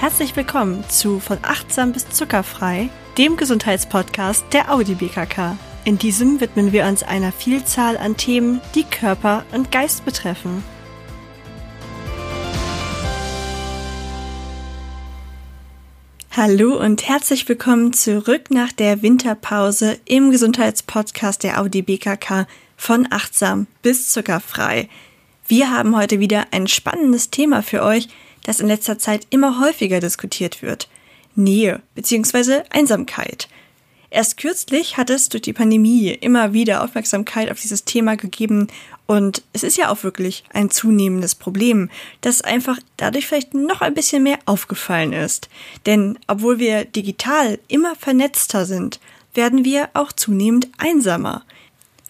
Herzlich willkommen zu Von achtsam bis zuckerfrei, dem Gesundheitspodcast der Audi BKK. In diesem widmen wir uns einer Vielzahl an Themen, die Körper und Geist betreffen. Hallo und herzlich willkommen zurück nach der Winterpause im Gesundheitspodcast der Audi BKK von achtsam bis zuckerfrei. Wir haben heute wieder ein spannendes Thema für euch, das in letzter Zeit immer häufiger diskutiert wird. Nähe bzw. Einsamkeit. Erst kürzlich hat es durch die Pandemie immer wieder Aufmerksamkeit auf dieses Thema gegeben und es ist ja auch wirklich ein zunehmendes Problem, das einfach dadurch vielleicht noch ein bisschen mehr aufgefallen ist. Denn obwohl wir digital immer vernetzter sind, werden wir auch zunehmend einsamer.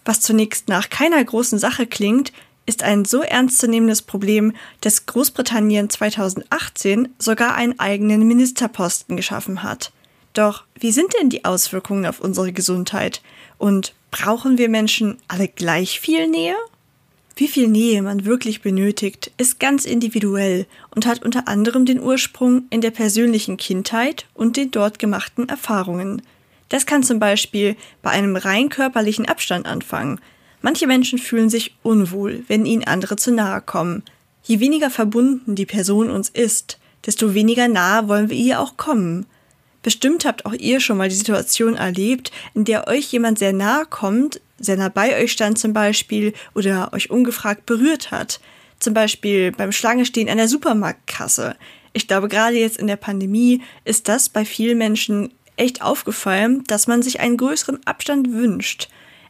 Was zunächst nach keiner großen Sache klingt, ist ein so ernstzunehmendes Problem, dass Großbritannien 2018 sogar einen eigenen Ministerposten geschaffen hat. Doch wie sind denn die Auswirkungen auf unsere Gesundheit? Und brauchen wir Menschen alle gleich viel Nähe? Wie viel Nähe man wirklich benötigt, ist ganz individuell und hat unter anderem den Ursprung in der persönlichen Kindheit und den dort gemachten Erfahrungen. Das kann zum Beispiel bei einem rein körperlichen Abstand anfangen, Manche Menschen fühlen sich unwohl, wenn ihnen andere zu nahe kommen. Je weniger verbunden die Person uns ist, desto weniger nahe wollen wir ihr auch kommen. Bestimmt habt auch ihr schon mal die Situation erlebt, in der euch jemand sehr nahe kommt, sehr nah bei euch stand zum Beispiel oder euch ungefragt berührt hat. Zum Beispiel beim Schlangestehen an der Supermarktkasse. Ich glaube, gerade jetzt in der Pandemie ist das bei vielen Menschen echt aufgefallen, dass man sich einen größeren Abstand wünscht.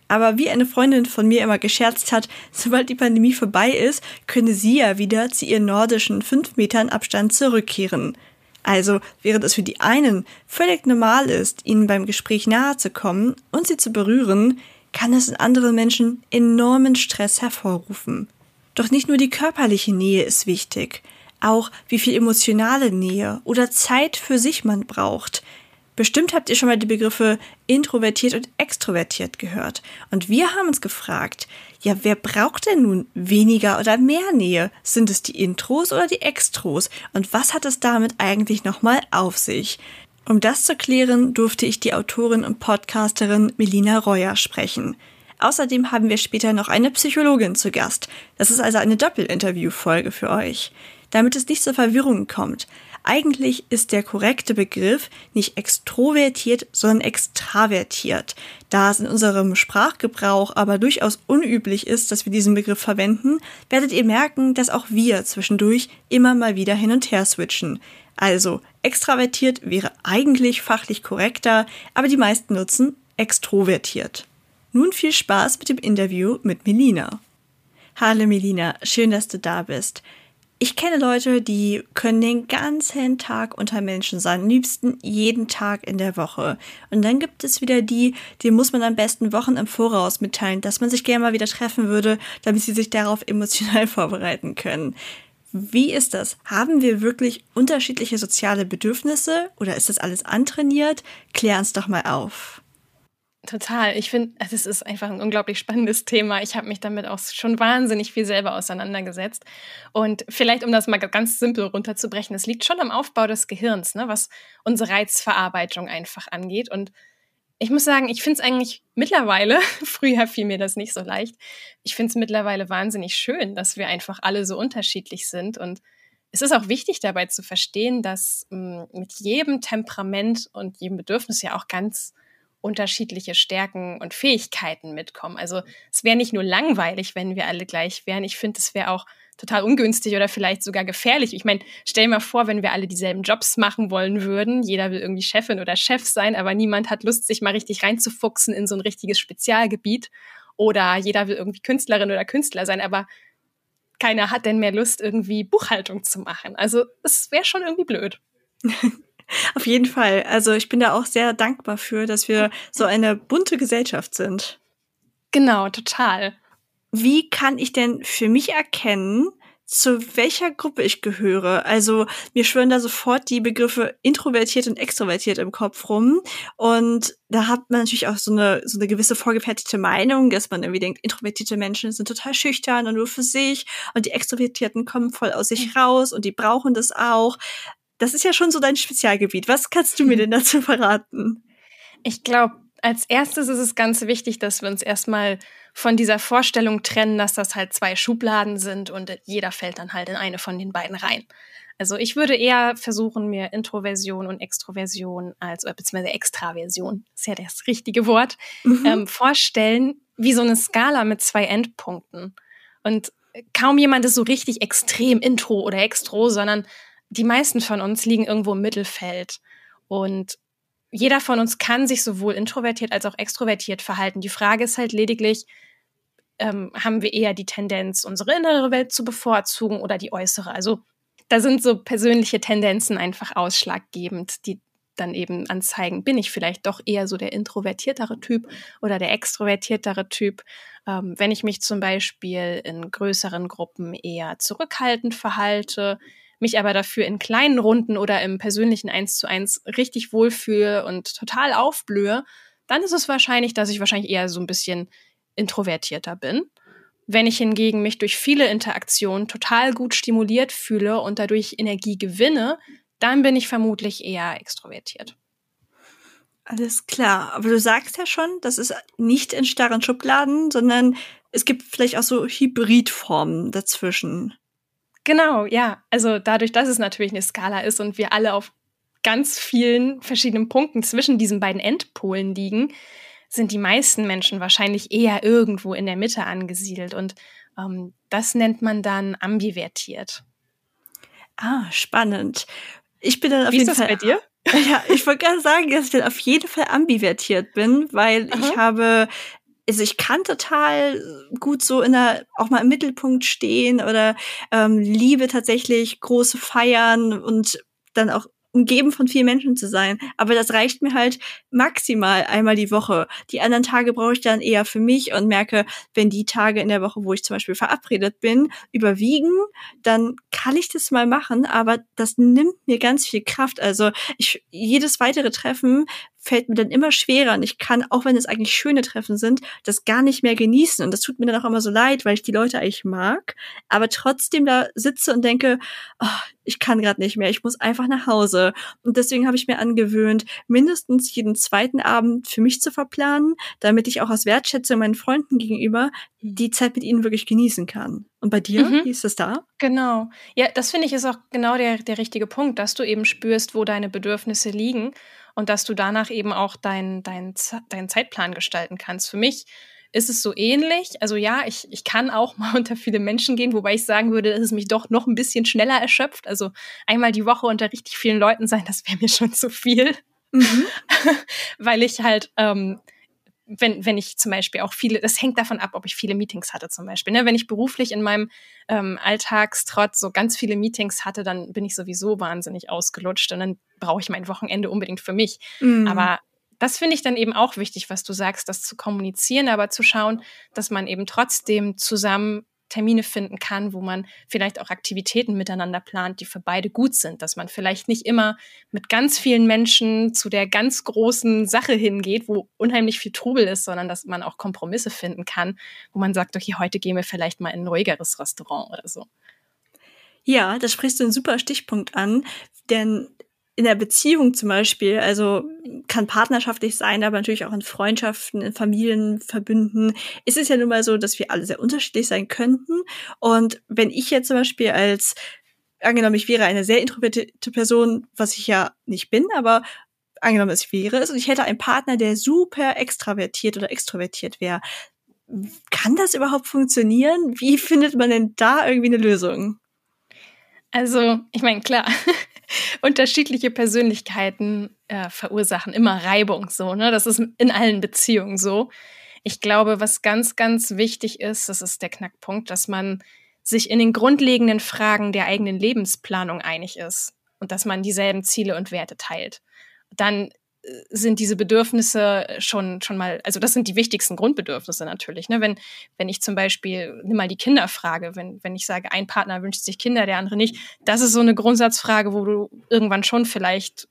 Aber wie eine Freundin von mir immer gescherzt hat, sobald die Pandemie vorbei ist, könne sie ja wieder zu ihren nordischen fünf Metern Abstand zurückkehren. Also, während es für die einen völlig normal ist, ihnen beim Gespräch nahe zu kommen und sie zu berühren, kann es in anderen Menschen enormen Stress hervorrufen. Doch nicht nur die körperliche Nähe ist wichtig, auch wie viel emotionale Nähe oder Zeit für sich man braucht, Bestimmt habt ihr schon mal die Begriffe introvertiert und extrovertiert gehört. Und wir haben uns gefragt, ja, wer braucht denn nun weniger oder mehr Nähe? Sind es die Intros oder die Extros? Und was hat es damit eigentlich nochmal auf sich? Um das zu klären, durfte ich die Autorin und Podcasterin Melina Reuer sprechen. Außerdem haben wir später noch eine Psychologin zu Gast. Das ist also eine Doppelinterview-Folge für euch. Damit es nicht zur Verwirrung kommt. Eigentlich ist der korrekte Begriff nicht extrovertiert, sondern extravertiert. Da es in unserem Sprachgebrauch aber durchaus unüblich ist, dass wir diesen Begriff verwenden, werdet ihr merken, dass auch wir zwischendurch immer mal wieder hin und her switchen. Also, extravertiert wäre eigentlich fachlich korrekter, aber die meisten nutzen extrovertiert. Nun viel Spaß mit dem Interview mit Melina. Hallo Melina, schön, dass du da bist. Ich kenne Leute, die können den ganzen Tag unter Menschen sein, am liebsten jeden Tag in der Woche. Und dann gibt es wieder die, die muss man am besten Wochen im Voraus mitteilen, dass man sich gerne mal wieder treffen würde, damit sie sich darauf emotional vorbereiten können. Wie ist das? Haben wir wirklich unterschiedliche soziale Bedürfnisse oder ist das alles antrainiert? Klär uns doch mal auf. Total. Ich finde, es ist einfach ein unglaublich spannendes Thema. Ich habe mich damit auch schon wahnsinnig viel selber auseinandergesetzt. Und vielleicht, um das mal ganz simpel runterzubrechen, es liegt schon am Aufbau des Gehirns, ne, was unsere Reizverarbeitung einfach angeht. Und ich muss sagen, ich finde es eigentlich mittlerweile, früher fiel mir das nicht so leicht, ich finde es mittlerweile wahnsinnig schön, dass wir einfach alle so unterschiedlich sind. Und es ist auch wichtig dabei zu verstehen, dass mh, mm, mit jedem Temperament und jedem Bedürfnis ja auch ganz unterschiedliche Stärken und Fähigkeiten mitkommen. Also es wäre nicht nur langweilig, wenn wir alle gleich wären. Ich finde, es wäre auch total ungünstig oder vielleicht sogar gefährlich. Ich meine, stell dir mal vor, wenn wir alle dieselben Jobs machen wollen würden. Jeder will irgendwie Chefin oder Chef sein, aber niemand hat Lust, sich mal richtig reinzufuchsen in so ein richtiges Spezialgebiet. Oder jeder will irgendwie Künstlerin oder Künstler sein, aber keiner hat denn mehr Lust, irgendwie Buchhaltung zu machen. Also es wäre schon irgendwie blöd. Auf jeden Fall. Also ich bin da auch sehr dankbar für, dass wir so eine bunte Gesellschaft sind. Genau, total. Wie kann ich denn für mich erkennen, zu welcher Gruppe ich gehöre. Also mir schwören da sofort die Begriffe introvertiert und extrovertiert im Kopf rum. Und da hat man natürlich auch so eine, so eine gewisse vorgefertigte Meinung, dass man irgendwie denkt, introvertierte Menschen sind total schüchtern und nur für sich und die Extrovertierten kommen voll aus sich raus und die brauchen das auch. Das ist ja schon so dein Spezialgebiet. Was kannst du mir denn dazu verraten? Ich glaube, als erstes ist es ganz wichtig, dass wir uns erstmal von dieser Vorstellung trennen, dass das halt zwei Schubladen sind und jeder fällt dann halt in eine von den beiden rein. Also ich würde eher versuchen, mir Introversion und Extroversion als, beziehungsweise Extraversion, ist ja das richtige Wort, mhm. ähm, vorstellen, wie so eine Skala mit zwei Endpunkten. Und kaum jemand ist so richtig extrem intro oder extro, sondern die meisten von uns liegen irgendwo im Mittelfeld. Und jeder von uns kann sich sowohl introvertiert als auch extrovertiert verhalten. Die Frage ist halt lediglich, ähm, haben wir eher die Tendenz, unsere innere Welt zu bevorzugen oder die äußere? Also da sind so persönliche Tendenzen einfach ausschlaggebend, die dann eben anzeigen, bin ich vielleicht doch eher so der introvertiertere Typ oder der extrovertiertere Typ. Ähm, wenn ich mich zum Beispiel in größeren Gruppen eher zurückhaltend verhalte, mich aber dafür in kleinen Runden oder im persönlichen Eins zu eins richtig wohlfühle und total aufblühe, dann ist es wahrscheinlich, dass ich wahrscheinlich eher so ein bisschen introvertierter bin. Wenn ich hingegen mich durch viele Interaktionen total gut stimuliert fühle und dadurch Energie gewinne, dann bin ich vermutlich eher extrovertiert. Alles klar. Aber du sagst ja schon, das ist nicht in starren Schubladen, sondern es gibt vielleicht auch so Hybridformen dazwischen. Genau, ja. Also dadurch, dass es natürlich eine Skala ist und wir alle auf ganz vielen verschiedenen Punkten zwischen diesen beiden Endpolen liegen, sind die meisten Menschen wahrscheinlich eher irgendwo in der Mitte angesiedelt. Und ähm, das nennt man dann ambivertiert. Ah, spannend. Ich bin dann auf Wie jeden ist das Fall. bei dir? Ja, ich wollte gerne sagen, dass ich dann auf jeden Fall ambivertiert bin, weil Aha. ich habe also ich kann total gut so in der, auch mal im Mittelpunkt stehen oder ähm, liebe tatsächlich große Feiern und dann auch umgeben von vielen Menschen zu sein. Aber das reicht mir halt maximal einmal die Woche. Die anderen Tage brauche ich dann eher für mich und merke, wenn die Tage in der Woche, wo ich zum Beispiel verabredet bin, überwiegen, dann kann ich das mal machen, aber das nimmt mir ganz viel Kraft. Also ich, jedes weitere Treffen fällt mir dann immer schwerer und ich kann, auch wenn es eigentlich schöne Treffen sind, das gar nicht mehr genießen. Und das tut mir dann auch immer so leid, weil ich die Leute eigentlich mag, aber trotzdem da sitze und denke, oh, ich kann gerade nicht mehr, ich muss einfach nach Hause. Und deswegen habe ich mir angewöhnt, mindestens jeden zweiten Abend für mich zu verplanen, damit ich auch aus Wertschätzung meinen Freunden gegenüber die Zeit mit ihnen wirklich genießen kann. Und bei dir, mhm. wie ist es da? Genau. Ja, das finde ich ist auch genau der, der richtige Punkt, dass du eben spürst, wo deine Bedürfnisse liegen und dass du danach eben auch deinen dein, dein Zeitplan gestalten kannst. Für mich ist es so ähnlich. Also ja, ich, ich kann auch mal unter viele Menschen gehen, wobei ich sagen würde, dass es mich doch noch ein bisschen schneller erschöpft. Also einmal die Woche unter richtig vielen Leuten sein, das wäre mir schon zu viel. Mhm. Weil ich halt ähm, wenn, wenn ich zum Beispiel auch viele, das hängt davon ab, ob ich viele Meetings hatte zum Beispiel. Ne? Wenn ich beruflich in meinem ähm, Alltagstrott so ganz viele Meetings hatte, dann bin ich sowieso wahnsinnig ausgelutscht und dann brauche ich mein Wochenende unbedingt für mich. Mhm. Aber das finde ich dann eben auch wichtig, was du sagst, das zu kommunizieren, aber zu schauen, dass man eben trotzdem zusammen Termine finden kann, wo man vielleicht auch Aktivitäten miteinander plant, die für beide gut sind, dass man vielleicht nicht immer mit ganz vielen Menschen zu der ganz großen Sache hingeht, wo unheimlich viel Trubel ist, sondern dass man auch Kompromisse finden kann, wo man sagt, okay, heute gehen wir vielleicht mal in ein ruhigeres Restaurant oder so. Ja, da sprichst du einen super Stichpunkt an, denn in der Beziehung zum Beispiel, also kann partnerschaftlich sein, aber natürlich auch in Freundschaften, in Familienverbünden, ist es ja nun mal so, dass wir alle sehr unterschiedlich sein könnten. Und wenn ich jetzt zum Beispiel als, angenommen, ich wäre eine sehr introvertierte Person, was ich ja nicht bin, aber angenommen, es wäre es, und ich hätte einen Partner, der super extravertiert oder extrovertiert wäre, kann das überhaupt funktionieren? Wie findet man denn da irgendwie eine Lösung? Also, ich meine, klar, unterschiedliche Persönlichkeiten äh, verursachen immer Reibung so, ne? Das ist in allen Beziehungen so. Ich glaube, was ganz, ganz wichtig ist, das ist der Knackpunkt, dass man sich in den grundlegenden Fragen der eigenen Lebensplanung einig ist und dass man dieselben Ziele und Werte teilt. Dann sind diese Bedürfnisse schon, schon mal, also das sind die wichtigsten Grundbedürfnisse natürlich. Ne? Wenn, wenn ich zum Beispiel, nimm mal die Kinderfrage, wenn, wenn ich sage, ein Partner wünscht sich Kinder, der andere nicht, das ist so eine Grundsatzfrage, wo du irgendwann schon vielleicht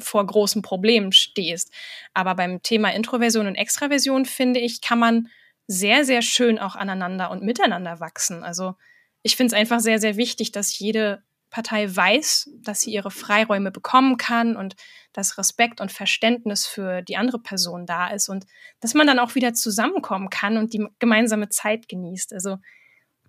vor großen Problemen stehst. Aber beim Thema Introversion und Extraversion, finde ich, kann man sehr, sehr schön auch aneinander und miteinander wachsen. Also ich finde es einfach sehr, sehr wichtig, dass jede Partei weiß, dass sie ihre Freiräume bekommen kann und dass Respekt und Verständnis für die andere Person da ist und dass man dann auch wieder zusammenkommen kann und die gemeinsame Zeit genießt. Also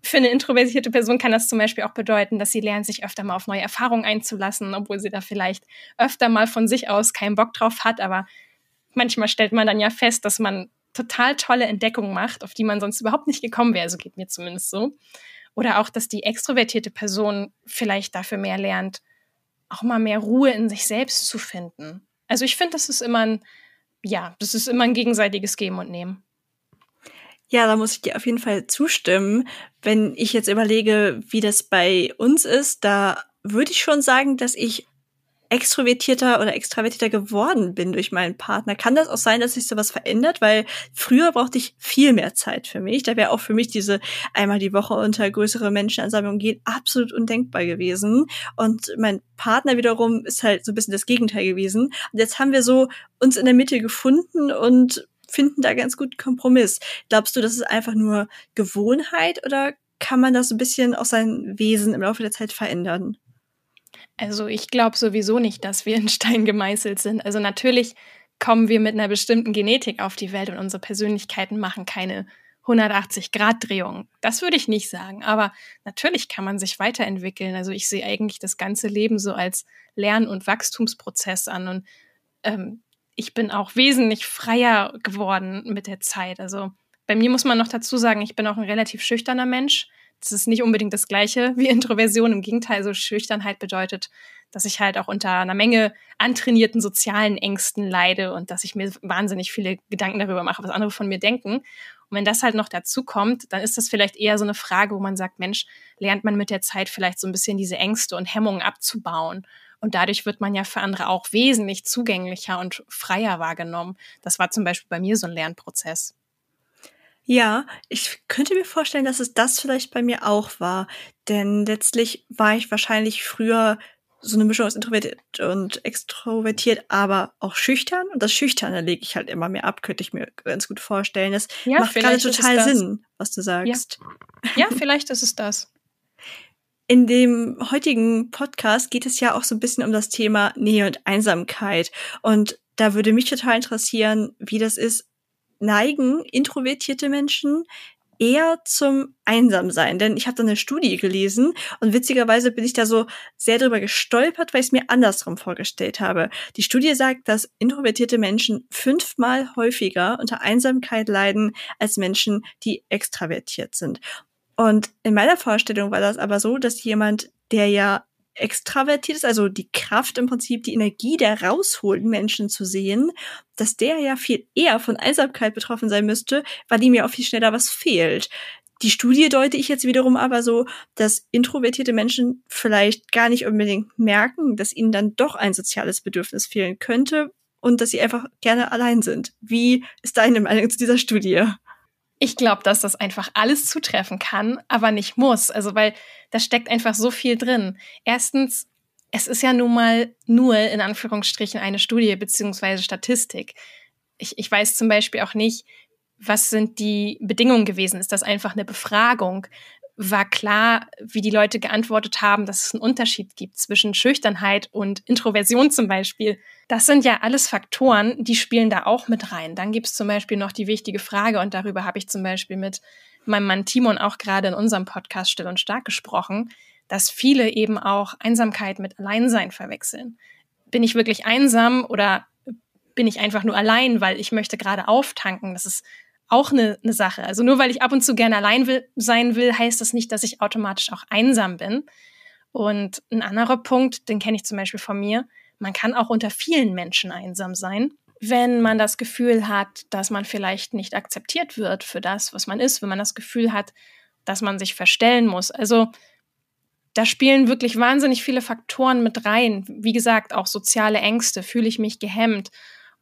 für eine introvertierte Person kann das zum Beispiel auch bedeuten, dass sie lernt, sich öfter mal auf neue Erfahrungen einzulassen, obwohl sie da vielleicht öfter mal von sich aus keinen Bock drauf hat. Aber manchmal stellt man dann ja fest, dass man total tolle Entdeckungen macht, auf die man sonst überhaupt nicht gekommen wäre. So geht mir zumindest so. Oder auch, dass die extrovertierte Person vielleicht dafür mehr lernt, auch mal mehr Ruhe in sich selbst zu finden. Also ich finde, das ist immer ein, ja, das ist immer ein gegenseitiges Geben und Nehmen. Ja, da muss ich dir auf jeden Fall zustimmen. Wenn ich jetzt überlege, wie das bei uns ist, da würde ich schon sagen, dass ich extrovertierter oder extravertierter geworden bin durch meinen Partner. Kann das auch sein, dass sich sowas verändert? Weil früher brauchte ich viel mehr Zeit für mich. Da wäre auch für mich diese einmal die Woche unter größere Menschenansammlungen gehen absolut undenkbar gewesen. Und mein Partner wiederum ist halt so ein bisschen das Gegenteil gewesen. Und jetzt haben wir so uns in der Mitte gefunden und finden da ganz gut Kompromiss. Glaubst du, das ist einfach nur Gewohnheit oder kann man das ein bisschen aus seinem Wesen im Laufe der Zeit verändern? Also ich glaube sowieso nicht, dass wir in Stein gemeißelt sind. Also natürlich kommen wir mit einer bestimmten Genetik auf die Welt und unsere Persönlichkeiten machen keine 180-Grad-Drehung. Das würde ich nicht sagen. Aber natürlich kann man sich weiterentwickeln. Also ich sehe eigentlich das ganze Leben so als Lern- und Wachstumsprozess an. Und ähm, ich bin auch wesentlich freier geworden mit der Zeit. Also bei mir muss man noch dazu sagen, ich bin auch ein relativ schüchterner Mensch. Das ist nicht unbedingt das Gleiche wie Introversion. Im Gegenteil, so Schüchternheit bedeutet, dass ich halt auch unter einer Menge antrainierten sozialen Ängsten leide und dass ich mir wahnsinnig viele Gedanken darüber mache, was andere von mir denken. Und wenn das halt noch dazu kommt, dann ist das vielleicht eher so eine Frage, wo man sagt, Mensch, lernt man mit der Zeit vielleicht so ein bisschen diese Ängste und Hemmungen abzubauen. Und dadurch wird man ja für andere auch wesentlich zugänglicher und freier wahrgenommen. Das war zum Beispiel bei mir so ein Lernprozess. Ja, ich könnte mir vorstellen, dass es das vielleicht bei mir auch war. Denn letztlich war ich wahrscheinlich früher so eine Mischung aus introvertiert und extrovertiert, aber auch schüchtern. Und das Schüchterne lege ich halt immer mehr ab, könnte ich mir ganz gut vorstellen. Das ja, macht gerade total Sinn, was du sagst. Ja. ja, vielleicht ist es das. In dem heutigen Podcast geht es ja auch so ein bisschen um das Thema Nähe und Einsamkeit. Und da würde mich total interessieren, wie das ist. Neigen introvertierte Menschen eher zum Einsamsein. Denn ich habe da eine Studie gelesen und witzigerweise bin ich da so sehr drüber gestolpert, weil ich es mir andersrum vorgestellt habe. Die Studie sagt, dass introvertierte Menschen fünfmal häufiger unter Einsamkeit leiden als Menschen, die extravertiert sind. Und in meiner Vorstellung war das aber so, dass jemand, der ja extravertiert ist, also die Kraft im Prinzip, die Energie der rausholt, Menschen zu sehen, dass der ja viel eher von Einsamkeit betroffen sein müsste, weil ihm ja auch viel schneller was fehlt. Die Studie deute ich jetzt wiederum aber so, dass introvertierte Menschen vielleicht gar nicht unbedingt merken, dass ihnen dann doch ein soziales Bedürfnis fehlen könnte und dass sie einfach gerne allein sind. Wie ist deine Meinung zu dieser Studie? Ich glaube, dass das einfach alles zutreffen kann, aber nicht muss. Also, weil da steckt einfach so viel drin. Erstens, es ist ja nun mal nur in Anführungsstrichen eine Studie beziehungsweise Statistik. Ich, ich weiß zum Beispiel auch nicht, was sind die Bedingungen gewesen? Ist das einfach eine Befragung? War klar, wie die Leute geantwortet haben, dass es einen Unterschied gibt zwischen Schüchternheit und Introversion zum Beispiel. Das sind ja alles Faktoren, die spielen da auch mit rein. Dann gibt es zum Beispiel noch die wichtige Frage, und darüber habe ich zum Beispiel mit meinem Mann Timon auch gerade in unserem Podcast Still und Stark gesprochen, dass viele eben auch Einsamkeit mit Alleinsein verwechseln. Bin ich wirklich einsam oder bin ich einfach nur allein, weil ich möchte gerade auftanken? Das ist auch eine, eine Sache. Also nur weil ich ab und zu gerne allein will, sein will, heißt das nicht, dass ich automatisch auch einsam bin. Und ein anderer Punkt, den kenne ich zum Beispiel von mir, man kann auch unter vielen Menschen einsam sein, wenn man das Gefühl hat, dass man vielleicht nicht akzeptiert wird für das, was man ist, wenn man das Gefühl hat, dass man sich verstellen muss. Also da spielen wirklich wahnsinnig viele Faktoren mit rein. Wie gesagt, auch soziale Ängste. Fühle ich mich gehemmt?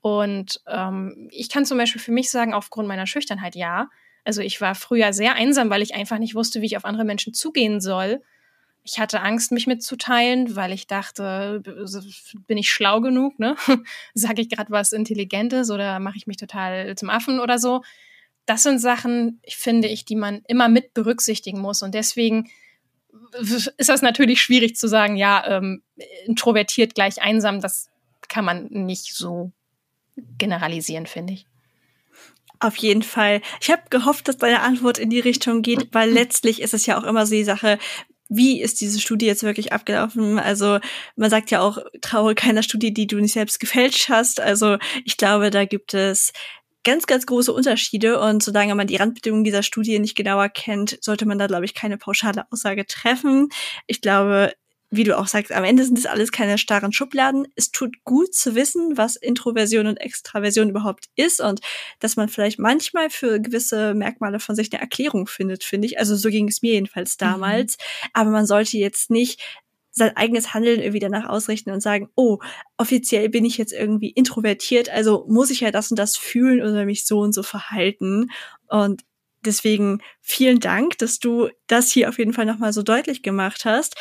Und ähm, ich kann zum Beispiel für mich sagen, aufgrund meiner Schüchternheit ja. Also ich war früher sehr einsam, weil ich einfach nicht wusste, wie ich auf andere Menschen zugehen soll. Ich hatte Angst, mich mitzuteilen, weil ich dachte, bin ich schlau genug, ne? Sage ich gerade was Intelligentes oder mache ich mich total zum Affen oder so? Das sind Sachen, finde ich, die man immer mit berücksichtigen muss. Und deswegen ist das natürlich schwierig zu sagen, ja, ähm, introvertiert gleich einsam, das kann man nicht so generalisieren, finde ich. Auf jeden Fall. Ich habe gehofft, dass deine Antwort in die Richtung geht, weil letztlich ist es ja auch immer so die Sache, wie ist diese Studie jetzt wirklich abgelaufen? Also man sagt ja auch, traue keiner Studie, die du nicht selbst gefälscht hast. Also ich glaube, da gibt es ganz, ganz große Unterschiede und solange man die Randbedingungen dieser Studie nicht genauer kennt, sollte man da, glaube ich, keine pauschale Aussage treffen. Ich glaube, wie du auch sagst, am Ende sind es alles keine starren Schubladen. Es tut gut zu wissen, was Introversion und Extraversion überhaupt ist und dass man vielleicht manchmal für gewisse Merkmale von sich eine Erklärung findet, finde ich. Also so ging es mir jedenfalls mhm. damals. Mhm. Aber man sollte jetzt nicht sein eigenes Handeln irgendwie danach ausrichten und sagen, oh, offiziell bin ich jetzt irgendwie introvertiert, also muss ich ja das und das fühlen oder mich so und so verhalten. Und deswegen vielen Dank, dass du das hier auf jeden Fall nochmal so deutlich gemacht hast.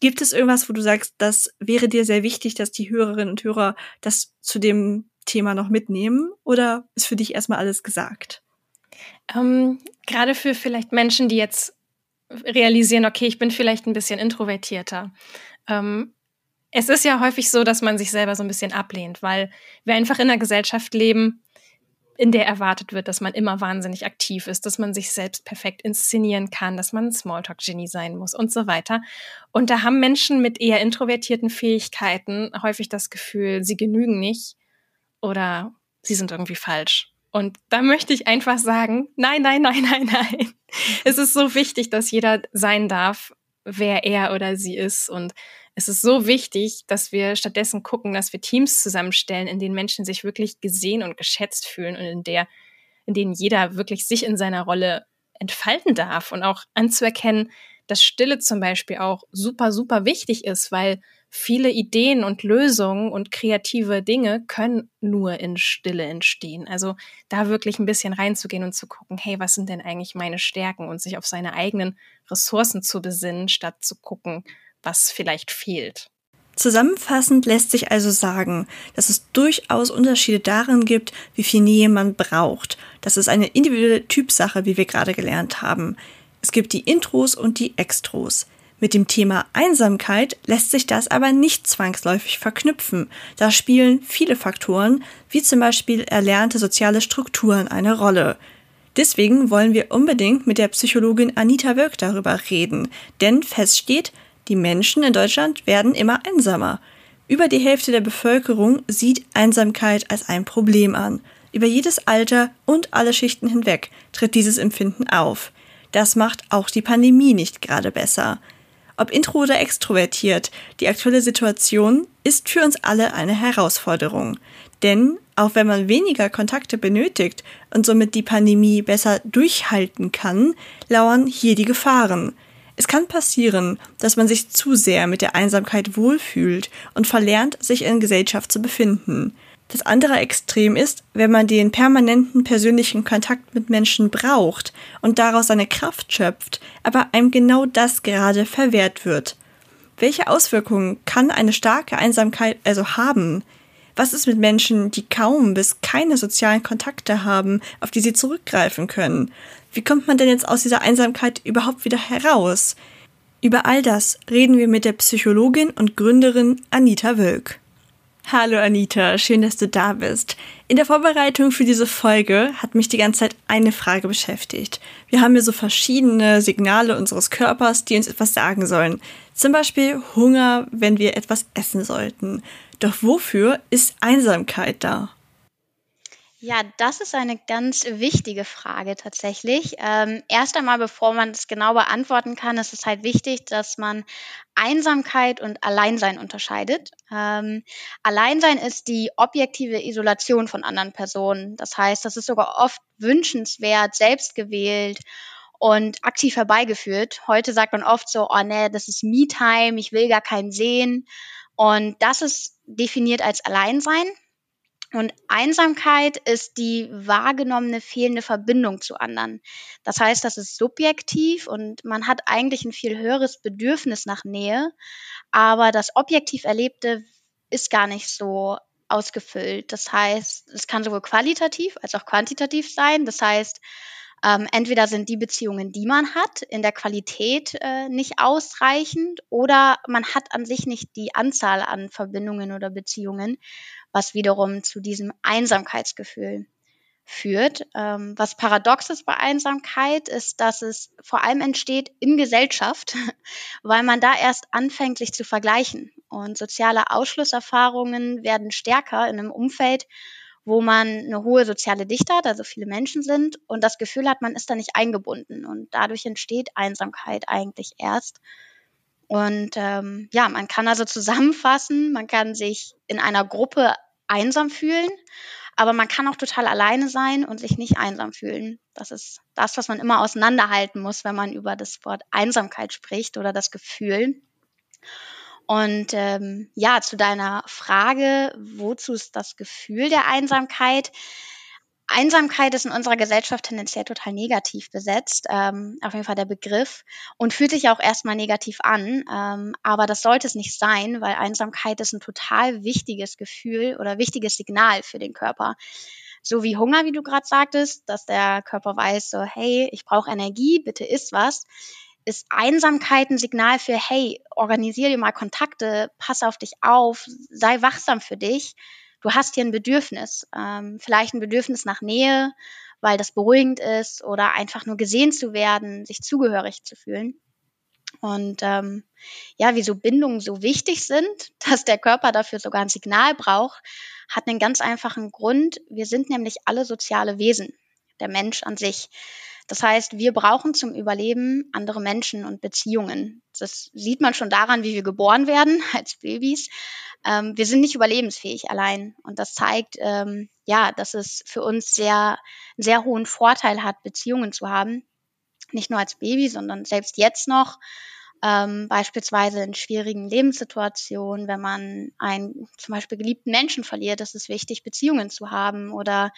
Gibt es irgendwas, wo du sagst, das wäre dir sehr wichtig, dass die Hörerinnen und Hörer das zu dem Thema noch mitnehmen? Oder ist für dich erstmal alles gesagt? Ähm, Gerade für vielleicht Menschen, die jetzt realisieren, okay, ich bin vielleicht ein bisschen introvertierter. Ähm, es ist ja häufig so, dass man sich selber so ein bisschen ablehnt, weil wir einfach in einer Gesellschaft leben, in der erwartet wird, dass man immer wahnsinnig aktiv ist, dass man sich selbst perfekt inszenieren kann, dass man ein Smalltalk-Genie sein muss und so weiter. Und da haben Menschen mit eher introvertierten Fähigkeiten häufig das Gefühl, sie genügen nicht oder sie sind irgendwie falsch. Und da möchte ich einfach sagen, nein, nein, nein, nein, nein. Es ist so wichtig, dass jeder sein darf, wer er oder sie ist. Und es ist so wichtig, dass wir stattdessen gucken, dass wir Teams zusammenstellen, in denen Menschen sich wirklich gesehen und geschätzt fühlen und in der, in denen jeder wirklich sich in seiner Rolle entfalten darf und auch anzuerkennen, dass Stille zum Beispiel auch super, super wichtig ist, weil viele Ideen und Lösungen und kreative Dinge können nur in Stille entstehen. Also da wirklich ein bisschen reinzugehen und zu gucken, hey, was sind denn eigentlich meine Stärken und sich auf seine eigenen Ressourcen zu besinnen, statt zu gucken, was vielleicht fehlt. Zusammenfassend lässt sich also sagen, dass es durchaus Unterschiede darin gibt, wie viel Nähe man braucht. Das ist eine individuelle Typsache, wie wir gerade gelernt haben. Es gibt die Intros und die Extros. Mit dem Thema Einsamkeit lässt sich das aber nicht zwangsläufig verknüpfen. Da spielen viele Faktoren, wie zum Beispiel erlernte soziale Strukturen, eine Rolle. Deswegen wollen wir unbedingt mit der Psychologin Anita Wirk darüber reden, denn feststeht, die Menschen in Deutschland werden immer einsamer. Über die Hälfte der Bevölkerung sieht Einsamkeit als ein Problem an. Über jedes Alter und alle Schichten hinweg tritt dieses Empfinden auf. Das macht auch die Pandemie nicht gerade besser. Ob intro oder extrovertiert, die aktuelle Situation ist für uns alle eine Herausforderung. Denn auch wenn man weniger Kontakte benötigt und somit die Pandemie besser durchhalten kann, lauern hier die Gefahren. Es kann passieren, dass man sich zu sehr mit der Einsamkeit wohlfühlt und verlernt, sich in Gesellschaft zu befinden. Das andere Extrem ist, wenn man den permanenten persönlichen Kontakt mit Menschen braucht und daraus seine Kraft schöpft, aber einem genau das gerade verwehrt wird. Welche Auswirkungen kann eine starke Einsamkeit also haben? Was ist mit Menschen, die kaum bis keine sozialen Kontakte haben, auf die sie zurückgreifen können? Wie kommt man denn jetzt aus dieser Einsamkeit überhaupt wieder heraus? Über all das reden wir mit der Psychologin und Gründerin Anita Wölk. Hallo Anita, schön, dass du da bist. In der Vorbereitung für diese Folge hat mich die ganze Zeit eine Frage beschäftigt. Wir haben hier so verschiedene Signale unseres Körpers, die uns etwas sagen sollen. Zum Beispiel Hunger, wenn wir etwas essen sollten. Doch wofür ist Einsamkeit da? Ja, das ist eine ganz wichtige Frage tatsächlich. Ähm, erst einmal, bevor man das genau beantworten kann, ist es halt wichtig, dass man Einsamkeit und Alleinsein unterscheidet. Ähm, Alleinsein ist die objektive Isolation von anderen Personen. Das heißt, das ist sogar oft wünschenswert, selbstgewählt und aktiv herbeigeführt. Heute sagt man oft so, oh nee, das ist Me-Time, ich will gar keinen sehen. Und das ist definiert als Alleinsein. Und Einsamkeit ist die wahrgenommene fehlende Verbindung zu anderen. Das heißt, das ist subjektiv und man hat eigentlich ein viel höheres Bedürfnis nach Nähe, aber das objektiv Erlebte ist gar nicht so ausgefüllt. Das heißt, es kann sowohl qualitativ als auch quantitativ sein. Das heißt, Ähm, entweder sind die Beziehungen, die man hat, in der Qualität äh, nicht ausreichend oder man hat an sich nicht die Anzahl an Verbindungen oder Beziehungen, was wiederum zu diesem Einsamkeitsgefühl führt. Ähm, was paradox ist bei Einsamkeit, ist, dass es vor allem entsteht in Gesellschaft, weil man da erst anfängt, sich zu vergleichen. Und soziale Ausschlusserfahrungen werden stärker in einem Umfeld, wo man eine hohe soziale Dichte hat, also viele Menschen sind und das Gefühl hat, man ist da nicht eingebunden. Und dadurch entsteht Einsamkeit eigentlich erst. Und ähm, ja, man kann also zusammenfassen, man kann sich in einer Gruppe einsam fühlen, aber man kann auch total alleine sein und sich nicht einsam fühlen. Das ist das, was man immer auseinanderhalten muss, wenn man über das Wort Einsamkeit spricht oder das Gefühl. Und ähm, ja, zu deiner Frage, wozu ist das Gefühl der Einsamkeit? Einsamkeit ist in unserer Gesellschaft tendenziell total negativ besetzt, ähm, auf jeden Fall der Begriff, und fühlt sich auch erstmal negativ an. Ähm, aber das sollte es nicht sein, weil Einsamkeit ist ein total wichtiges Gefühl oder wichtiges Signal für den Körper. So wie Hunger, wie du gerade sagtest, dass der Körper weiß, so, hey, ich brauche Energie, bitte isst was, ist Einsamkeit ein Signal für, hey, organisier dir mal Kontakte, pass auf dich auf, sei wachsam für dich du hast hier ein Bedürfnis, ähm, vielleicht ein Bedürfnis nach Nähe, weil das beruhigend ist oder einfach nur gesehen zu werden, sich zugehörig zu fühlen. Und ähm, ja, wieso Bindungen so wichtig sind, dass der Körper dafür sogar ein Signal braucht, hat einen ganz einfachen Grund. Wir sind nämlich alle soziale Wesen, der Mensch an sich. Das heißt, wir brauchen zum Überleben andere Menschen und Beziehungen. Das sieht man schon daran, wie wir geboren werden als Babys. Ähm, wir sind nicht überlebensfähig allein. Und das zeigt, ähm, ja, dass es für uns sehr, sehr hohen Vorteil hat, Beziehungen zu haben. Nicht nur als Baby, sondern selbst jetzt noch. Ähm, beispielsweise in schwierigen Lebenssituationen, wenn man einen zum Beispiel geliebten Menschen verliert, ist es wichtig, Beziehungen zu haben oder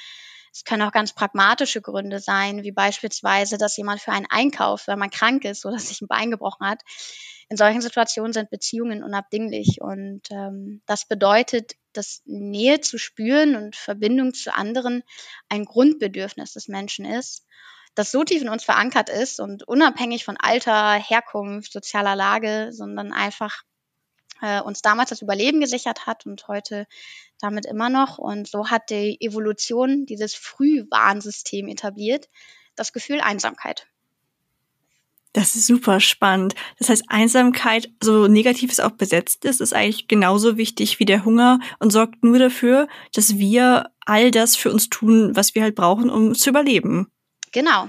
es können auch ganz pragmatische Gründe sein, wie beispielsweise, dass jemand für einen einkauft, wenn man krank ist oder sich ein Bein gebrochen hat. In solchen Situationen sind Beziehungen unabdinglich und ähm, das bedeutet, dass Nähe zu spüren und Verbindung zu anderen ein Grundbedürfnis des Menschen ist, das so tief in uns verankert ist und unabhängig von Alter, Herkunft, sozialer Lage, sondern einfach äh, uns damals das Überleben gesichert hat und heute damit immer noch. Und so hat die Evolution dieses Frühwarnsystem etabliert, das Gefühl Einsamkeit. Das ist super spannend. Das heißt, Einsamkeit, so negativ es auch besetzt ist, ist eigentlich genauso wichtig wie der Hunger und sorgt nur dafür, dass wir all das für uns tun, was wir halt brauchen, um zu überleben. Genau.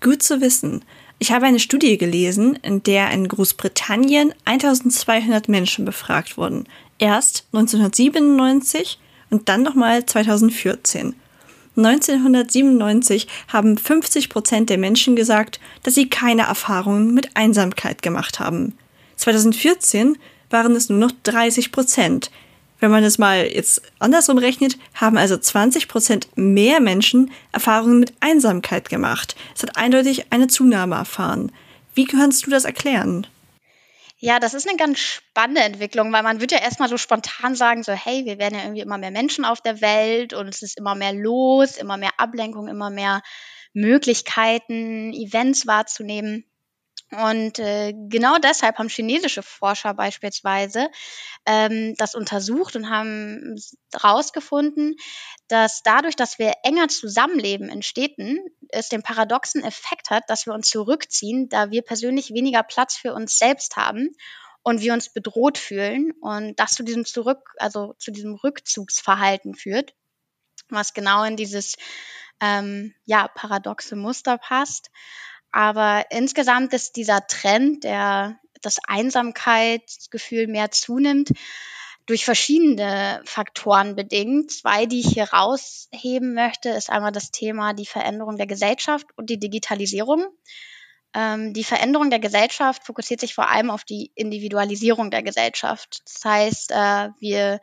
Gut zu wissen. Ich habe eine Studie gelesen, in der in Großbritannien 1200 Menschen befragt wurden. Erst 1997 und dann nochmal 2014. 1997 haben 50 Prozent der Menschen gesagt, dass sie keine Erfahrungen mit Einsamkeit gemacht haben. 2014 waren es nur noch 30 Prozent. Wenn man es mal jetzt andersrum rechnet, haben also 20 Prozent mehr Menschen Erfahrungen mit Einsamkeit gemacht. Es hat eindeutig eine Zunahme erfahren. Wie kannst du das erklären? Ja, das ist eine ganz spannende Entwicklung, weil man würde ja erstmal so spontan sagen, so hey, wir werden ja irgendwie immer mehr Menschen auf der Welt und es ist immer mehr los, immer mehr Ablenkung, immer mehr Möglichkeiten, Events wahrzunehmen. Und äh, genau deshalb haben chinesische Forscher beispielsweise ähm, das untersucht und haben herausgefunden, dass dadurch, dass wir enger zusammenleben in Städten, es den paradoxen Effekt hat, dass wir uns zurückziehen, da wir persönlich weniger Platz für uns selbst haben und wir uns bedroht fühlen und das zu diesem Zurück, also zu diesem Rückzugsverhalten führt, was genau in dieses ähm, ja paradoxe Muster passt. Aber insgesamt ist dieser Trend, der das Einsamkeitsgefühl mehr zunimmt, durch verschiedene Faktoren bedingt. Zwei, die ich hier rausheben möchte, ist einmal das Thema die Veränderung der Gesellschaft und die Digitalisierung. Ähm, die Veränderung der Gesellschaft fokussiert sich vor allem auf die Individualisierung der Gesellschaft. Das heißt, äh, wir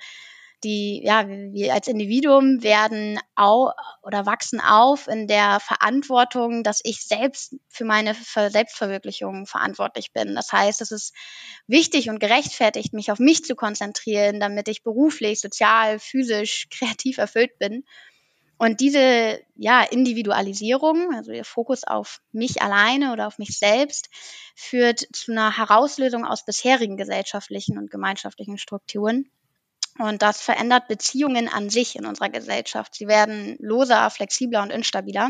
die, ja, wir als Individuum werden au oder wachsen auf in der Verantwortung, dass ich selbst für meine Selbstverwirklichung verantwortlich bin. Das heißt, es ist wichtig und gerechtfertigt, mich auf mich zu konzentrieren, damit ich beruflich, sozial, physisch, kreativ erfüllt bin. Und diese ja, Individualisierung, also der Fokus auf mich alleine oder auf mich selbst, führt zu einer Herauslösung aus bisherigen gesellschaftlichen und gemeinschaftlichen Strukturen. Und das verändert Beziehungen an sich in unserer Gesellschaft. Sie werden loser, flexibler und instabiler.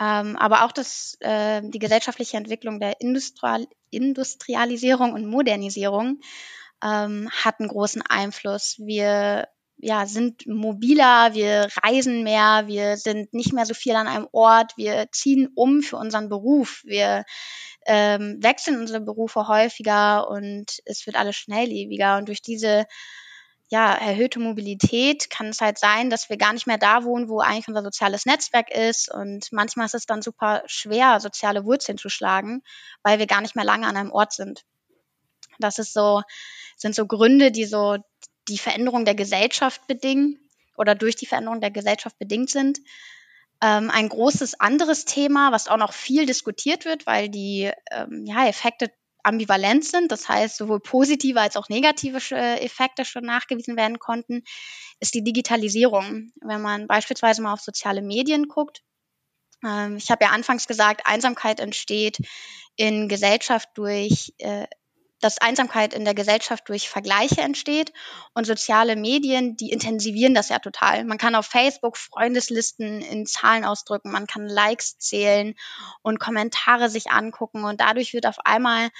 Ähm, aber auch das, äh, die gesellschaftliche Entwicklung der Industrial Industrialisierung und Modernisierung ähm, hat einen großen Einfluss. Wir ja, sind mobiler, wir reisen mehr, wir sind nicht mehr so viel an einem Ort, wir ziehen um für unseren Beruf, wir ähm, wechseln unsere Berufe häufiger und es wird alles schnelllebiger. Und durch diese ja, erhöhte Mobilität kann es halt sein, dass wir gar nicht mehr da wohnen, wo eigentlich unser soziales Netzwerk ist. Und manchmal ist es dann super schwer, soziale Wurzeln zu schlagen, weil wir gar nicht mehr lange an einem Ort sind. Das ist so, sind so Gründe, die so die Veränderung der Gesellschaft bedingen oder durch die Veränderung der Gesellschaft bedingt sind. Ähm, ein großes anderes Thema, was auch noch viel diskutiert wird, weil die ähm, ja, Effekte ambivalent sind, das heißt sowohl positive als auch negative äh, Effekte schon nachgewiesen werden konnten, ist die Digitalisierung. Wenn man beispielsweise mal auf soziale Medien guckt, ähm, ich habe ja anfangs gesagt, Einsamkeit entsteht in Gesellschaft durch äh, dass Einsamkeit in der Gesellschaft durch Vergleiche entsteht und soziale Medien, die intensivieren das ja total. Man kann auf Facebook Freundeslisten in Zahlen ausdrücken, man kann Likes zählen und Kommentare sich angucken und dadurch wird auf einmal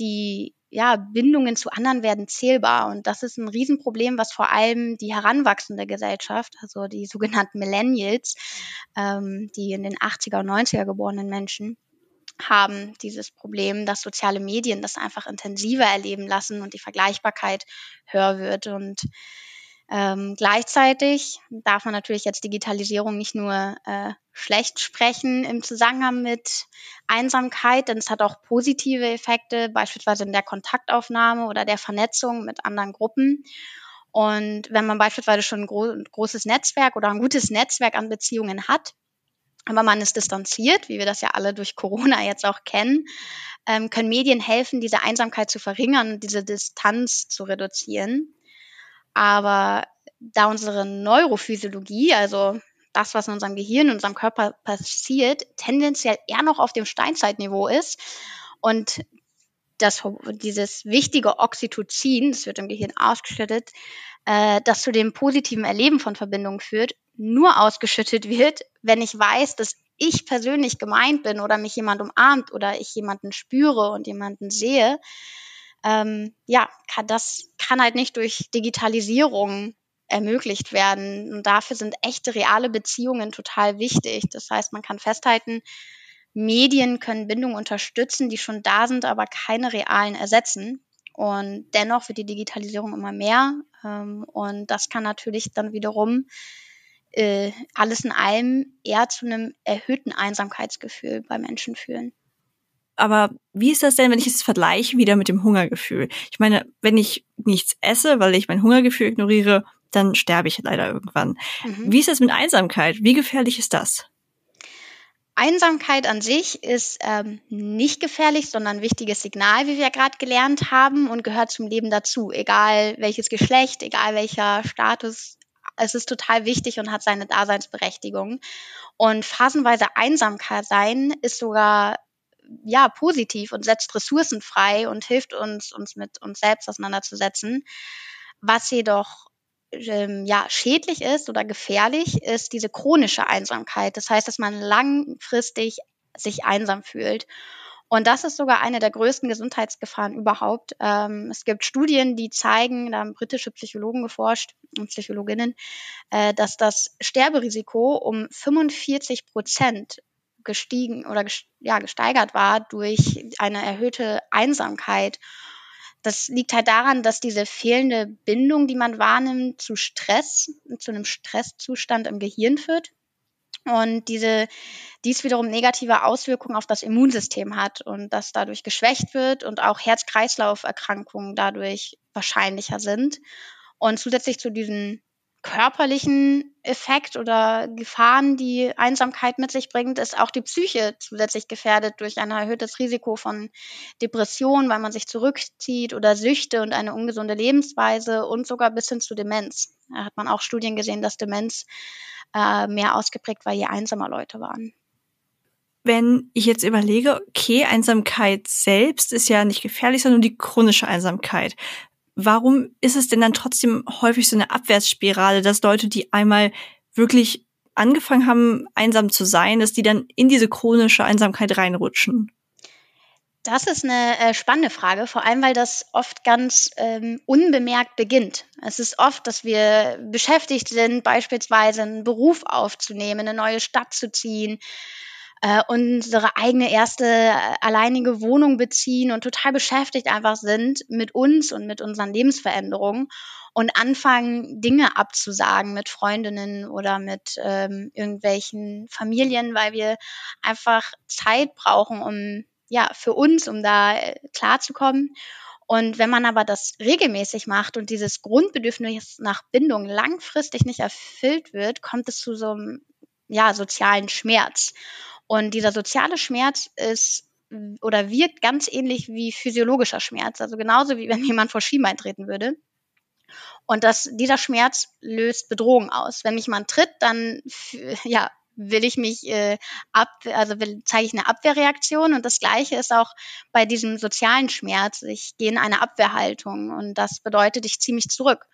die ja, Bindungen zu anderen werden zählbar. Und das ist ein Riesenproblem, was vor allem die heranwachsende Gesellschaft, also die sogenannten Millennials, ähm, die in den 80er und 90er geborenen Menschen, haben dieses Problem, dass soziale Medien das einfach intensiver erleben lassen und die Vergleichbarkeit höher wird. Und ähm, gleichzeitig darf man natürlich jetzt Digitalisierung nicht nur äh, schlecht sprechen im Zusammenhang mit Einsamkeit, denn es hat auch positive Effekte, beispielsweise in der Kontaktaufnahme oder der Vernetzung mit anderen Gruppen. Und wenn man beispielsweise schon ein, gro ein großes Netzwerk oder ein gutes Netzwerk an Beziehungen hat, aber man ist distanziert, wie wir das ja alle durch Corona jetzt auch kennen, ähm, können Medien helfen, diese Einsamkeit zu verringern und diese Distanz zu reduzieren. Aber da unsere Neurophysiologie, also das, was in unserem Gehirn, in unserem Körper passiert, tendenziell eher noch auf dem Steinzeitniveau ist und das, dieses wichtige Oxytocin, das wird im Gehirn ausgeschüttet, äh, das zu dem positiven Erleben von Verbindungen führt, nur ausgeschüttet wird, wenn ich weiß, dass ich persönlich gemeint bin oder mich jemand umarmt oder ich jemanden spüre und jemanden sehe, ähm, ja, kann, das kann halt nicht durch Digitalisierung ermöglicht werden. Und dafür sind echte, reale Beziehungen total wichtig. Das heißt, man kann festhalten, Medien können Bindungen unterstützen, die schon da sind, aber keine realen ersetzen. Und dennoch wird die Digitalisierung immer mehr. Ähm, und das kann natürlich dann wiederum äh, alles in allem eher zu einem erhöhten Einsamkeitsgefühl bei Menschen führen. Aber wie ist das denn, wenn ich es vergleiche wieder mit dem Hungergefühl? Ich meine, wenn ich nichts esse, weil ich mein Hungergefühl ignoriere, dann sterbe ich leider irgendwann. Mhm. Wie ist das mit Einsamkeit? Wie gefährlich ist das? Einsamkeit an sich ist ähm, nicht gefährlich, sondern ein wichtiges Signal, wie wir gerade gelernt haben, und gehört zum Leben dazu. Egal welches Geschlecht, egal welcher Status es ist total wichtig und hat seine Daseinsberechtigung. Und phasenweise Einsamkeit sein ist sogar ja positiv und setzt Ressourcen frei und hilft uns, uns mit uns selbst auseinanderzusetzen. Was jedoch ähm, ja schädlich ist oder gefährlich ist diese chronische Einsamkeit. Das heißt, dass man langfristig sich einsam fühlt. Und das ist sogar eine der größten Gesundheitsgefahren überhaupt. Ähm, es gibt Studien, die zeigen, da haben britische Psychologen geforscht und Psychologinnen, äh, dass das Sterberisiko um 45 Prozent gestiegen oder ja, gesteigert war durch eine erhöhte Einsamkeit. Das liegt halt daran, dass diese fehlende Bindung, die man wahrnimmt, zu Stress, zu einem Stresszustand im Gehirn führt und diese, dies wiederum negative Auswirkungen auf das Immunsystem hat und das dadurch geschwächt wird und auch Herz-Kreislauf-Erkrankungen dadurch wahrscheinlicher sind. Und zusätzlich zu diesen körperlichen Effekt oder Gefahren, die Einsamkeit mit sich bringt, ist auch die Psyche zusätzlich gefährdet durch ein erhöhtes Risiko von Depressionen, weil man sich zurückzieht oder Süchte und eine ungesunde Lebensweise und sogar bis hin zu Demenz. Da hat man auch Studien gesehen, dass Demenz äh, mehr ausgeprägt war, je einsamer Leute waren. Wenn ich jetzt überlege, okay, Einsamkeit selbst ist ja nicht gefährlich, sondern die chronische Einsamkeit warum ist es denn dann trotzdem häufig so eine Abwärtsspirale, dass Leute, die einmal wirklich angefangen haben, einsam zu sein, dass die dann in diese chronische Einsamkeit reinrutschen? Das ist eine äh, spannende Frage, vor allem weil das oft ganz ähm, unbemerkt beginnt. Es ist oft, dass wir beschäftigt sind, beispielsweise einen Beruf aufzunehmen, eine neue Stadt zu ziehen, äh, unsere eigene erste äh, alleinige Wohnung beziehen und total beschäftigt einfach sind mit uns und mit unseren Lebensveränderungen und anfangen, Dinge abzusagen mit Freundinnen oder mit ähm, irgendwelchen Familien, weil wir einfach Zeit brauchen, um ja für uns, um da äh, klarzukommen. Und wenn man aber das regelmäßig macht und dieses Grundbedürfnis nach Bindung langfristig nicht erfüllt wird, kommt es zu so einem ja, sozialen Schmerz. Und dieser soziale Schmerz ist oder wirkt ganz ähnlich wie physiologischer Schmerz. Also genauso wie wenn jemand vor Schienbein treten würde. Und das, dieser Schmerz löst Bedrohung aus. Wenn mich jemand tritt, dann ja, will ich mich äh, ab, also will, zeige ich eine Abwehrreaktion. Und das Gleiche ist auch bei diesem sozialen Schmerz. Ich gehe in eine Abwehrhaltung und das bedeutet, ich ziehe mich zurück.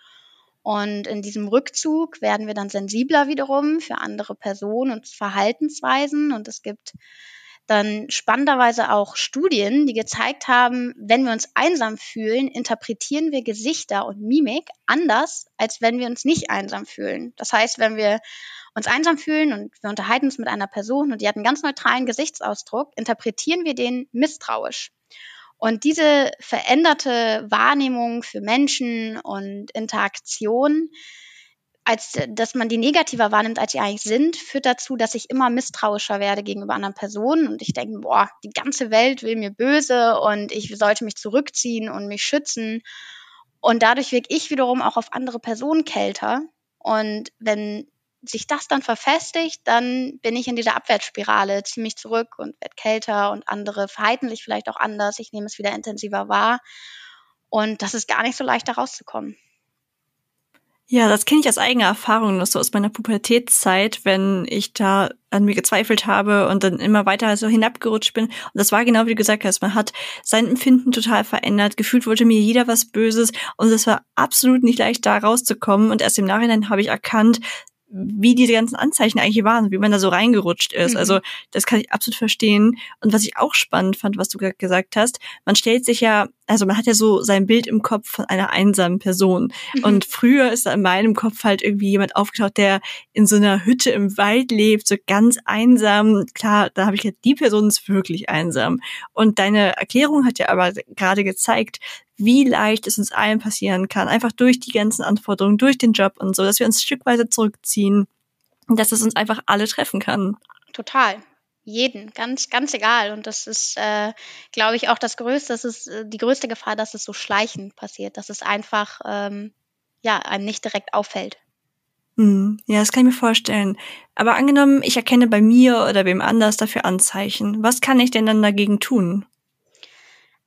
Und in diesem Rückzug werden wir dann sensibler wiederum für andere Personen und Verhaltensweisen. Und es gibt dann spannenderweise auch Studien, die gezeigt haben, wenn wir uns einsam fühlen, interpretieren wir Gesichter und Mimik anders, als wenn wir uns nicht einsam fühlen. Das heißt, wenn wir uns einsam fühlen und wir unterhalten uns mit einer Person und die hat einen ganz neutralen Gesichtsausdruck, interpretieren wir den misstrauisch. Und diese veränderte Wahrnehmung für Menschen und Interaktion, als dass man die negativer wahrnimmt, als sie eigentlich sind, führt dazu, dass ich immer misstrauischer werde gegenüber anderen Personen und ich denke, boah, die ganze Welt will mir böse und ich sollte mich zurückziehen und mich schützen. Und dadurch wirke ich wiederum auch auf andere Personen kälter. Und wenn sich das dann verfestigt, dann bin ich in dieser Abwärtsspirale, ziehe mich zurück und werde kälter und andere verhalten sich vielleicht auch anders. Ich nehme es wieder intensiver wahr. Und das ist gar nicht so leicht, da rauszukommen. Ja, das kenne ich aus eigener Erfahrung, noch so aus meiner Pubertätszeit, wenn ich da an mir gezweifelt habe und dann immer weiter so hinabgerutscht bin. Und das war genau wie du gesagt hast, man hat sein Empfinden total verändert. Gefühlt wollte mir jeder was Böses und es war absolut nicht leicht, da rauszukommen. Und erst im Nachhinein habe ich erkannt, wie diese ganzen Anzeichen eigentlich waren, wie man da so reingerutscht ist. Mhm. Also das kann ich absolut verstehen. Und was ich auch spannend fand, was du gerade gesagt hast, man stellt sich ja, also man hat ja so sein Bild im Kopf von einer einsamen Person. Mhm. Und früher ist da in meinem Kopf halt irgendwie jemand aufgetaucht, der in so einer Hütte im Wald lebt, so ganz einsam. Klar, da habe ich jetzt, die Person ist wirklich einsam. Und deine Erklärung hat ja aber gerade gezeigt, wie leicht es uns allen passieren kann, einfach durch die ganzen Anforderungen, durch den Job und so, dass wir uns stückweise zurückziehen und dass es uns einfach alle treffen kann. Total. Jeden, ganz, ganz egal. Und das ist, äh, glaube ich, auch das Größte, das ist äh, die größte Gefahr, dass es so schleichend passiert, dass es einfach ähm, ja, einem nicht direkt auffällt. Hm, ja, das kann ich mir vorstellen. Aber angenommen, ich erkenne bei mir oder wem anders dafür Anzeichen. Was kann ich denn dann dagegen tun?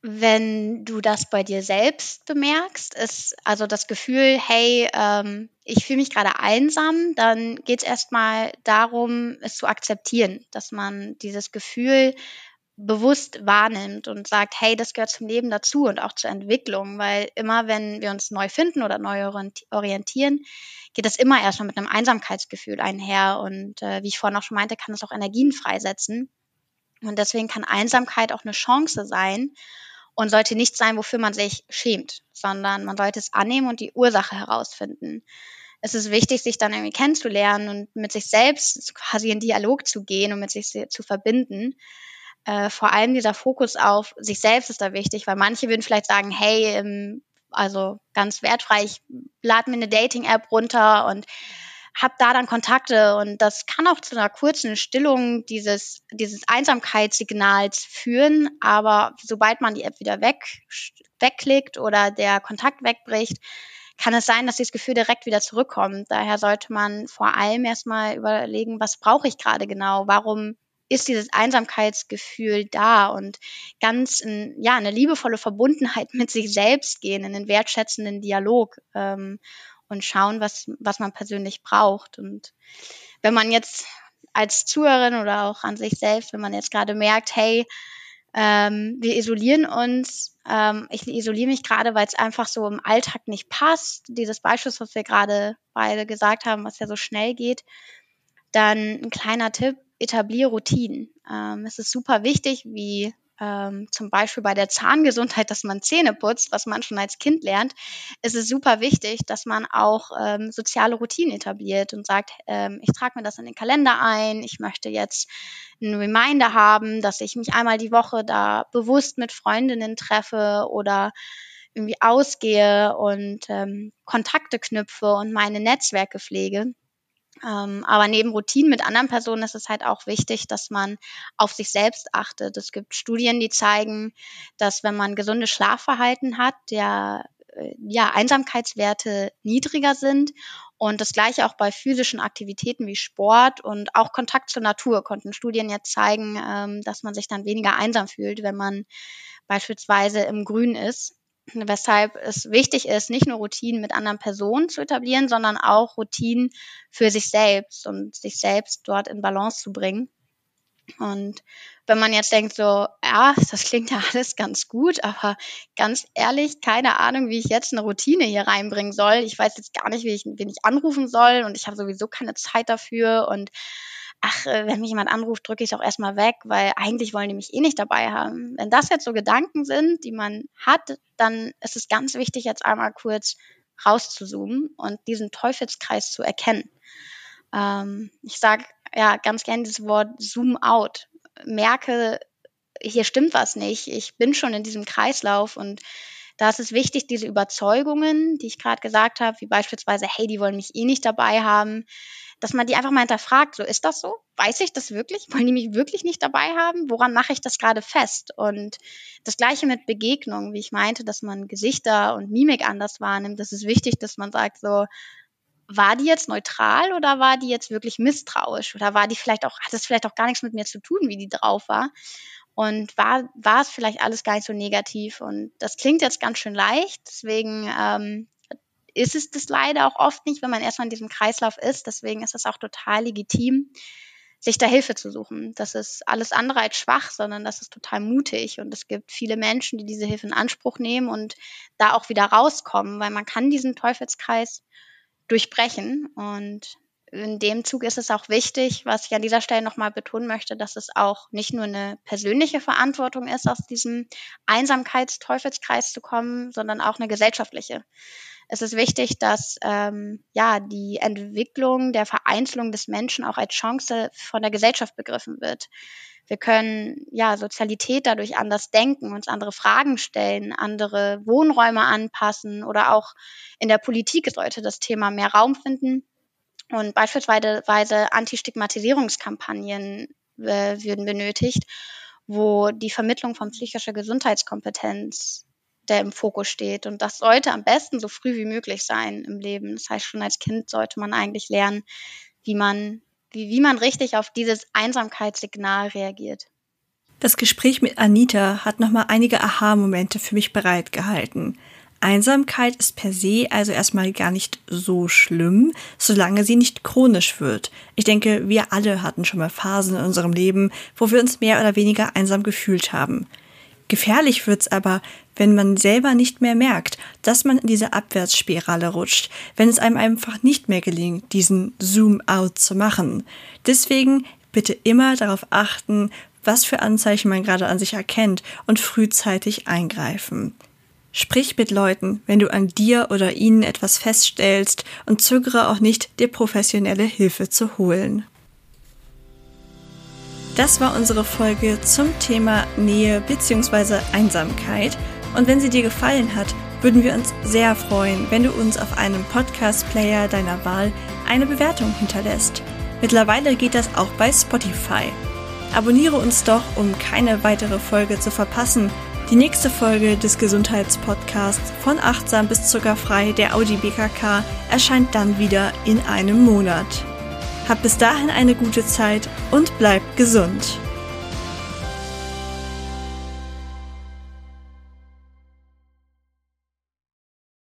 Wenn du das bei dir selbst bemerkst, ist also das Gefühl, hey, ähm, ich fühle mich gerade einsam, dann geht es erstmal darum, es zu akzeptieren, dass man dieses Gefühl bewusst wahrnimmt und sagt, hey, das gehört zum Leben dazu und auch zur Entwicklung, weil immer wenn wir uns neu finden oder neu orientieren, geht das immer erstmal mit einem Einsamkeitsgefühl einher und äh, wie ich vorhin auch schon meinte, kann es auch Energien freisetzen. Und deswegen kann Einsamkeit auch eine Chance sein, und sollte nicht sein, wofür man sich schämt, sondern man sollte es annehmen und die Ursache herausfinden. Es ist wichtig, sich dann irgendwie kennenzulernen und mit sich selbst quasi in Dialog zu gehen und mit sich zu verbinden. Äh, vor allem dieser Fokus auf sich selbst ist da wichtig, weil manche würden vielleicht sagen, hey, ähm, also ganz wertfrei, ich lade mir eine Dating-App runter und habe da dann Kontakte und das kann auch zu einer kurzen Stillung dieses, dieses Einsamkeitssignals führen. Aber sobald man die App wieder weg, wegklickt oder der Kontakt wegbricht, kann es sein, dass dieses Gefühl direkt wieder zurückkommt. Daher sollte man vor allem erstmal überlegen, was brauche ich gerade genau? Warum ist dieses Einsamkeitsgefühl da und ganz in, ja eine liebevolle Verbundenheit mit sich selbst gehen, in den wertschätzenden Dialog ähm, und schauen, was was man persönlich braucht. Und wenn man jetzt als Zuhörerin oder auch an sich selbst, wenn man jetzt gerade merkt, hey, ähm, wir isolieren uns, ähm, ich isoliere mich gerade, weil es einfach so im Alltag nicht passt. Dieses Beispiel, was wir gerade beide gesagt haben, was ja so schnell geht, dann ein kleiner Tipp, etabliere Routinen. Ähm, es ist super wichtig, wie ähm, zum Beispiel bei der Zahngesundheit, dass man Zähne putzt, was man schon als Kind lernt, ist es super wichtig, dass man auch ähm, soziale Routinen etabliert und sagt, ähm, ich trage mir das in den Kalender ein, ich möchte jetzt einen Reminder haben, dass ich mich einmal die Woche da bewusst mit Freundinnen treffe oder irgendwie ausgehe und ähm, Kontakte knüpfe und meine Netzwerke pflege. Ähm, aber neben Routinen mit anderen Personen ist es halt auch wichtig, dass man auf sich selbst achtet. Es gibt Studien, die zeigen, dass wenn man gesundes Schlafverhalten hat, der äh, ja, Einsamkeitswerte niedriger sind. Und das gleiche auch bei physischen Aktivitäten wie Sport und auch Kontakt zur Natur. Konnten Studien jetzt zeigen, ähm, dass man sich dann weniger einsam fühlt, wenn man beispielsweise im Grün ist weshalb es wichtig ist, nicht nur Routinen mit anderen Personen zu etablieren, sondern auch Routinen für sich selbst und sich selbst dort in Balance zu bringen. Und wenn man jetzt denkt, so, ja, das klingt ja alles ganz gut, aber ganz ehrlich, keine Ahnung, wie ich jetzt eine Routine hier reinbringen soll. Ich weiß jetzt gar nicht, wie ich, wen ich anrufen soll und ich habe sowieso keine Zeit dafür und ach, äh, wenn mich jemand anruft, drücke ich auch erstmal weg, weil eigentlich wollen die mich eh nicht dabei haben. Wenn das jetzt so Gedanken sind, die man hat, dann ist es ganz wichtig, jetzt einmal kurz rauszuzoomen und diesen Teufelskreis zu erkennen. Ähm, ich sage ja ganz gerne dieses Wort Zoom out. Merke, hier stimmt was nicht. Ich bin schon in diesem Kreislauf und da ist es wichtig, diese Überzeugungen, die ich gerade gesagt habe, wie beispielsweise, hey, die wollen mich eh nicht dabei haben, dass man die einfach mal hinterfragt, so ist das so? Weiß ich das wirklich? Wollen die mich wirklich nicht dabei haben? Woran mache ich das gerade fest? Und das gleiche mit Begegnungen, wie ich meinte, dass man Gesichter und Mimik anders wahrnimmt. Das ist wichtig, dass man sagt so, war die jetzt neutral oder war die jetzt wirklich misstrauisch? Oder war die vielleicht auch, hat es vielleicht auch gar nichts mit mir zu tun, wie die drauf war? Und war, war es vielleicht alles gar nicht so negativ? Und das klingt jetzt ganz schön leicht, deswegen ähm, ist es das leider auch oft nicht, wenn man erstmal in diesem Kreislauf ist. Deswegen ist es auch total legitim, sich da Hilfe zu suchen. Das ist alles andere als schwach, sondern das ist total mutig. Und es gibt viele Menschen, die diese Hilfe in Anspruch nehmen und da auch wieder rauskommen, weil man kann diesen Teufelskreis durchbrechen. Und in dem Zug ist es auch wichtig, was ich an dieser Stelle nochmal betonen möchte, dass es auch nicht nur eine persönliche Verantwortung ist, aus diesem Einsamkeitsteufelskreis zu kommen, sondern auch eine gesellschaftliche es ist wichtig, dass ähm, ja die Entwicklung der Vereinzelung des Menschen auch als Chance von der Gesellschaft begriffen wird. Wir können ja Sozialität dadurch anders denken, uns andere Fragen stellen, andere Wohnräume anpassen oder auch in der Politik sollte das Thema mehr Raum finden. Und beispielsweise Anti-Stigmatisierungskampagnen äh, würden benötigt, wo die Vermittlung von psychischer Gesundheitskompetenz der im Fokus steht. Und das sollte am besten so früh wie möglich sein im Leben. Das heißt, schon als Kind sollte man eigentlich lernen, wie man, wie, wie man richtig auf dieses Einsamkeitssignal reagiert. Das Gespräch mit Anita hat nochmal einige Aha-Momente für mich bereitgehalten. Einsamkeit ist per se also erstmal gar nicht so schlimm, solange sie nicht chronisch wird. Ich denke, wir alle hatten schon mal Phasen in unserem Leben, wo wir uns mehr oder weniger einsam gefühlt haben. Gefährlich wird's aber, wenn man selber nicht mehr merkt, dass man in diese Abwärtsspirale rutscht, wenn es einem einfach nicht mehr gelingt, diesen Zoom-out zu machen. Deswegen bitte immer darauf achten, was für Anzeichen man gerade an sich erkennt und frühzeitig eingreifen. Sprich mit Leuten, wenn du an dir oder ihnen etwas feststellst und zögere auch nicht, dir professionelle Hilfe zu holen. Das war unsere Folge zum Thema Nähe bzw. Einsamkeit. Und wenn sie dir gefallen hat, würden wir uns sehr freuen, wenn du uns auf einem Podcast-Player deiner Wahl eine Bewertung hinterlässt. Mittlerweile geht das auch bei Spotify. Abonniere uns doch, um keine weitere Folge zu verpassen Die nächste Folge des Gesundheitspodcasts von Achtsam bis Zuckerfrei der Audi BKK erscheint dann wieder in einem Monat. Habt bis dahin eine gute Zeit und bleibt gesund.